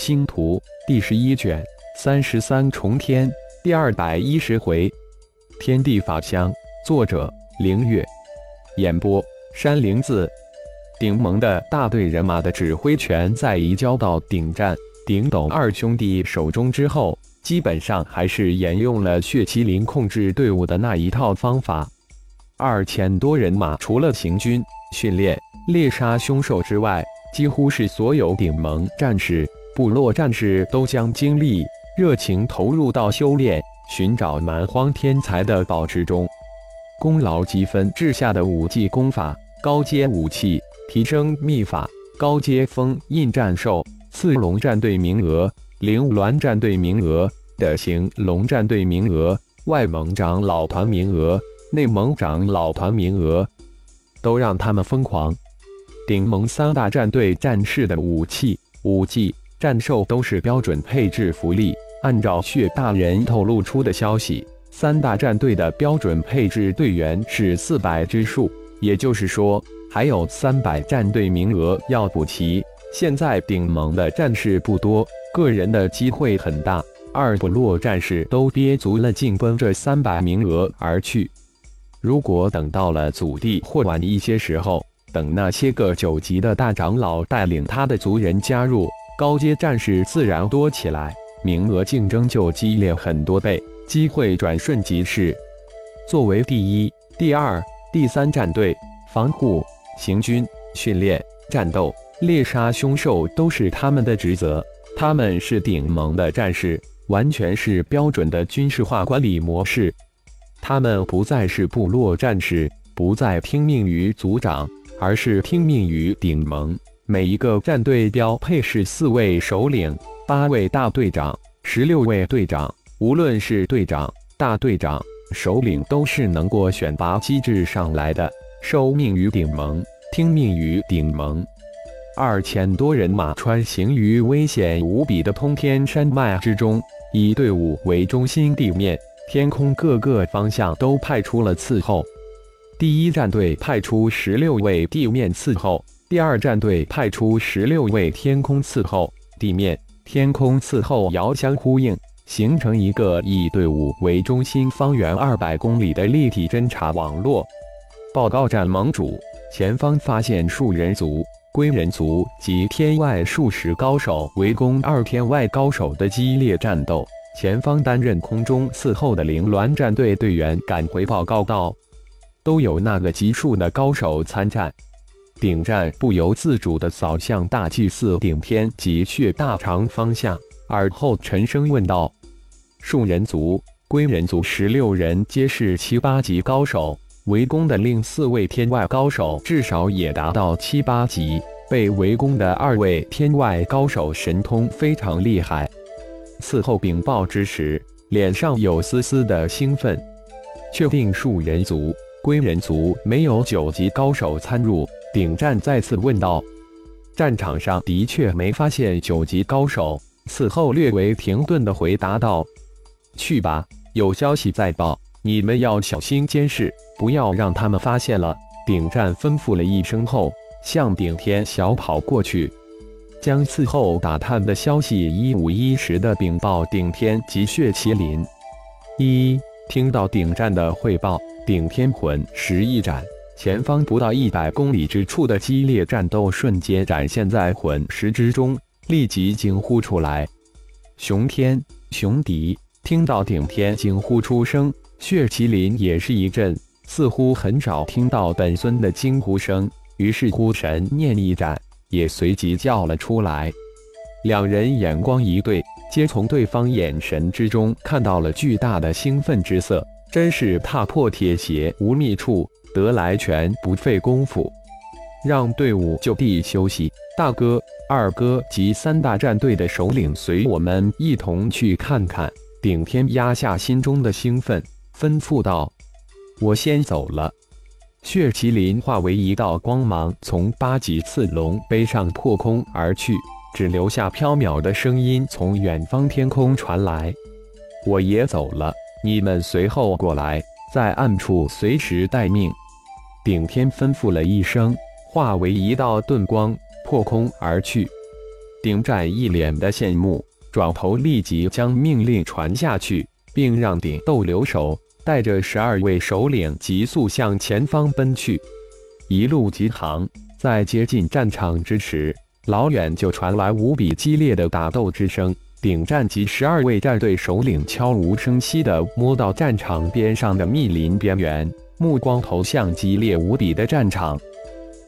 星图第十一卷三十三重天第二百一十回，天地法相。作者：凌月。演播：山灵子。顶盟的大队人马的指挥权在移交到顶战、顶斗二兄弟手中之后，基本上还是沿用了血麒麟控制队伍的那一套方法。二千多人马，除了行军、训练、猎杀凶兽之外，几乎是所有顶盟战士。部落战士都将精力、热情投入到修炼、寻找蛮荒天才的宝池中，功劳积分制下的武技功法、高阶武器提升秘法、高阶封印战兽、刺龙战队名额、灵鸾战队名额、的行龙战队名额、外盟长老团名额、内盟长老团名额，都让他们疯狂。顶盟三大战队战士的武器、武技。战兽都是标准配置福利。按照血大人透露出的消息，三大战队的标准配置队员是四百之数，也就是说还有三百战队名额要补齐。现在顶盟的战士不多，个人的机会很大，二部落战士都憋足了劲奔这三百名额而去。如果等到了祖地或晚一些时候，等那些个九级的大长老带领他的族人加入。高阶战士自然多起来，名额竞争就激烈很多倍，机会转瞬即逝。作为第一、第二、第三战队，防护、行军、训练、战斗、猎杀凶兽都是他们的职责。他们是顶盟的战士，完全是标准的军事化管理模式。他们不再是部落战士，不再听命于族长，而是听命于顶盟。每一个战队标配是四位首领、八位大队长、十六位队长。无论是队长、大队长、首领，都是能过选拔机制上来的，受命于顶盟，听命于顶盟。二千多人马穿行于危险无比的通天山脉之中，以队伍为中心，地面、天空各个方向都派出了伺候。第一战队派出十六位地面伺候。第二战队派出十六位天空伺候，地面、天空伺候遥相呼应，形成一个以队伍为中心、方圆二百公里的立体侦察网络。报告战盟主，前方发现数人族、归人族及天外数十高手围攻二天外高手的激烈战斗。前方担任空中伺候的灵鸾战队队员赶回报告道：“都有那个级数的高手参战。”顶战不由自主地扫向大祭司顶天及血大肠方向，而后沉声问道：“树人族、龟人族十六人皆是七八级高手，围攻的另四位天外高手至少也达到七八级。被围攻的二位天外高手神通非常厉害。”伺候禀报之时，脸上有丝丝的兴奋。确定树人族、龟人族没有九级高手参入。顶战再次问道：“战场上的确没发现九级高手。”此后略为停顿的回答道：“去吧，有消息再报。你们要小心监视，不要让他们发现了。”顶战吩咐了一声后，向顶天小跑过去，将伺候打探的消息一五一十的禀报顶天及血麒麟。一听到顶战的汇报，顶天魂石一展。前方不到一百公里之处的激烈战斗瞬间展现在魂石之中，立即惊呼出来：“熊天，熊敌！”听到顶天惊呼出声，血麒麟也是一震，似乎很少听到本尊的惊呼声，于是乎神念一展，也随即叫了出来。两人眼光一对，皆从对方眼神之中看到了巨大的兴奋之色，真是踏破铁鞋无觅处。得来全不费工夫，让队伍就地休息。大哥、二哥及三大战队的首领，随我们一同去看看。顶天压下心中的兴奋，吩咐道：“我先走了。”血麒麟化为一道光芒，从八级刺龙背上破空而去，只留下飘渺的声音从远方天空传来：“我也走了，你们随后过来，在暗处随时待命。”顶天吩咐了一声，化为一道遁光，破空而去。顶战一脸的羡慕，转头立即将命令传下去，并让顶斗留守，带着十二位首领急速向前方奔去。一路疾航，在接近战场之时，老远就传来无比激烈的打斗之声。顶战及十二位战队首领悄无声息地摸到战场边上的密林边缘，目光投向激烈无比的战场。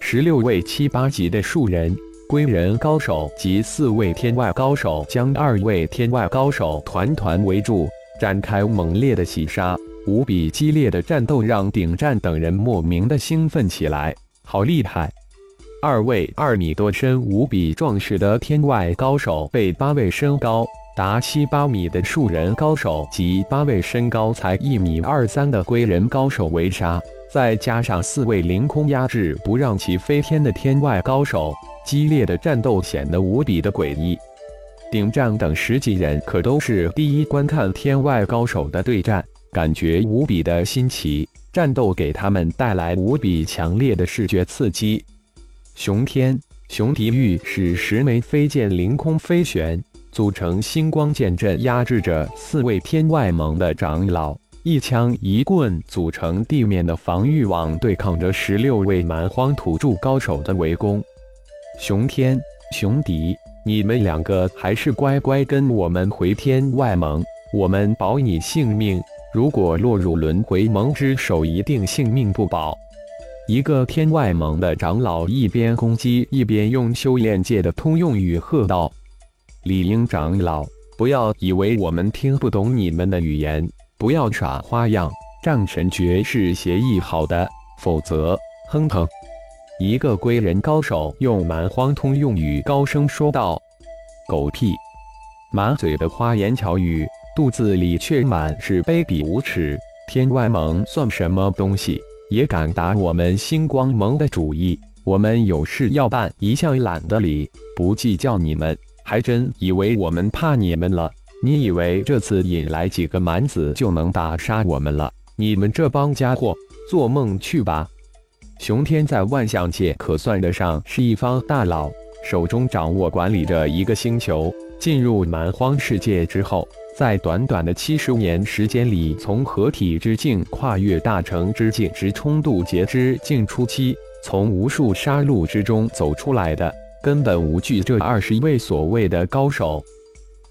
十六位七八级的树人。归人高手及四位天外高手将二位天外高手团团围住，展开猛烈的洗杀。无比激烈的战斗让顶战等人莫名的兴奋起来，好厉害！二位二米多身、无比壮实的天外高手被八位身高达七八米的树人高手及八位身高才一米二三的归人高手围杀，再加上四位凌空压制不让其飞天的天外高手。激烈的战斗显得无比的诡异，顶战等十几人可都是第一观看天外高手的对战，感觉无比的新奇。战斗给他们带来无比强烈的视觉刺激。熊天、熊迪玉使十枚飞剑凌空飞旋，组成星光剑阵，压制着四位天外盟的长老。一枪一棍组成地面的防御网，对抗着十六位蛮荒土著高手的围攻。熊天、熊迪，你们两个还是乖乖跟我们回天外盟，我们保你性命。如果落入轮回盟之手，一定性命不保。一个天外盟的长老一边攻击，一边用修炼界的通用语喝道：“理应长老，不要以为我们听不懂你们的语言，不要耍花样。战神诀是协议好的，否则，哼哼。”一个归人高手用蛮荒通用语高声说道：“狗屁！满嘴的花言巧语，肚子里却满是卑鄙无耻。天外盟算什么东西，也敢打我们星光盟的主意？我们有事要办，一向懒得理，不计较你们，还真以为我们怕你们了？你以为这次引来几个蛮子就能打杀我们了？你们这帮家伙，做梦去吧！”熊天在万象界可算得上是一方大佬，手中掌握管理着一个星球。进入蛮荒世界之后，在短短的七十年时间里，从合体之境跨越大成之境，直冲渡劫之境初期，从无数杀戮之中走出来的，根本无惧这二十位所谓的高手。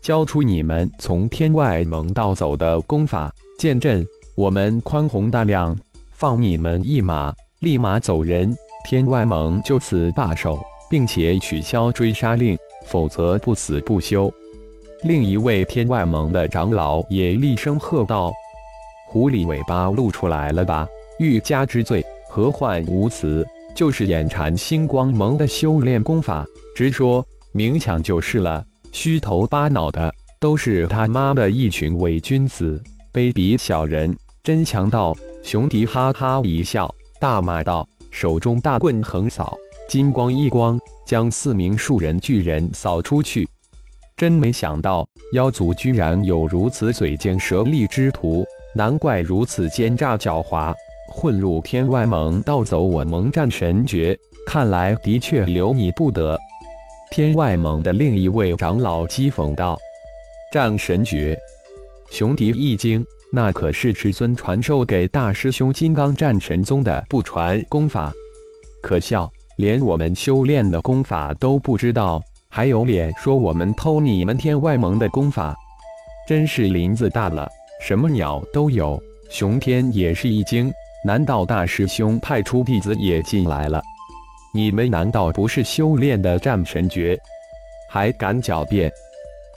交出你们从天外蒙盗走的功法剑阵，我们宽宏大量，放你们一马。立马走人！天外盟就此罢手，并且取消追杀令，否则不死不休。另一位天外盟的长老也厉声喝道：“狐狸尾巴露出来了吧？欲加之罪，何患无辞？就是眼馋星光盟的修炼功法，直说明抢就是了。虚头巴脑的，都是他妈的一群伪君子、卑鄙小人，真强盗！”熊迪哈哈一笑。大骂道：“手中大棍横扫，金光一光，将四名树人巨人扫出去。真没想到，妖族居然有如此嘴尖舌利之徒，难怪如此奸诈狡猾，混入天外盟盗走我盟战神诀，看来的确留你不得。”天外盟的另一位长老讥讽道：“战神诀？”熊迪一惊。那可是师尊传授给大师兄金刚战神宗的不传功法，可笑，连我们修炼的功法都不知道，还有脸说我们偷你们天外盟的功法？真是林子大了，什么鸟都有。熊天也是一惊，难道大师兄派出弟子也进来了？你们难道不是修炼的战神诀，还敢狡辩？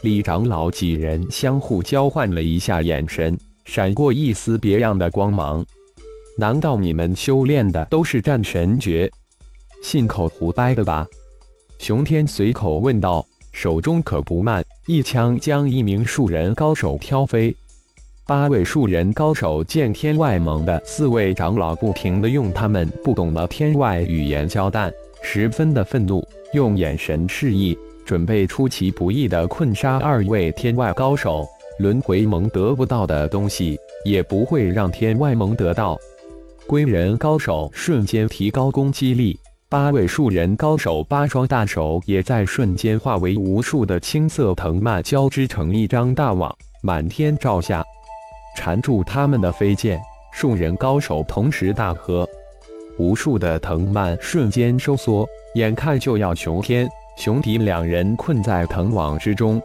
李长老几人相互交换了一下眼神。闪过一丝别样的光芒，难道你们修炼的都是战神诀？信口胡掰的吧？熊天随口问道，手中可不慢，一枪将一名树人高手挑飞。八位树人高手见天外盟的四位长老不停的用他们不懂的天外语言交弹，十分的愤怒，用眼神示意，准备出其不意的困杀二位天外高手。轮回盟得不到的东西，也不会让天外盟得到。归人高手瞬间提高攻击力，八位数人高手，八双大手也在瞬间化为无数的青色藤蔓，交织成一张大网，满天照下，缠住他们的飞剑。数人高手同时大喝，无数的藤蔓瞬间收缩，眼看就要熊天、熊迪两人困在藤网之中。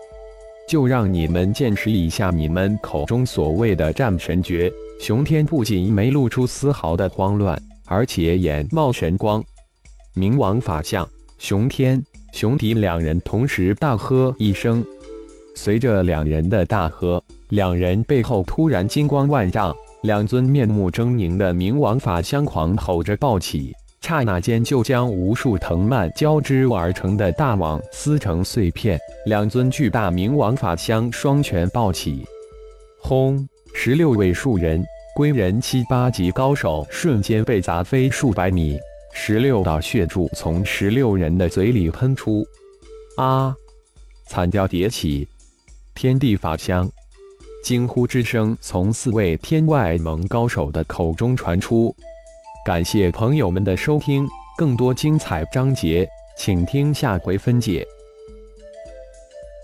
就让你们见识一下你们口中所谓的战神诀。熊天不仅没露出丝毫的慌乱，而且眼冒神光。冥王法相，熊天、熊迪两人同时大喝一声，随着两人的大喝，两人背后突然金光万丈，两尊面目狰狞的冥王法相狂吼着暴起，刹那间就将无数藤蔓交织而成的大网撕成碎片。两尊巨大冥王法相双拳暴起，轰！十六位数人归人七八级高手瞬间被砸飞数百米。十六道血柱从十六人的嘴里喷出，啊！惨叫迭起，天地法相，惊呼之声从四位天外盟高手的口中传出。感谢朋友们的收听，更多精彩章节，请听下回分解。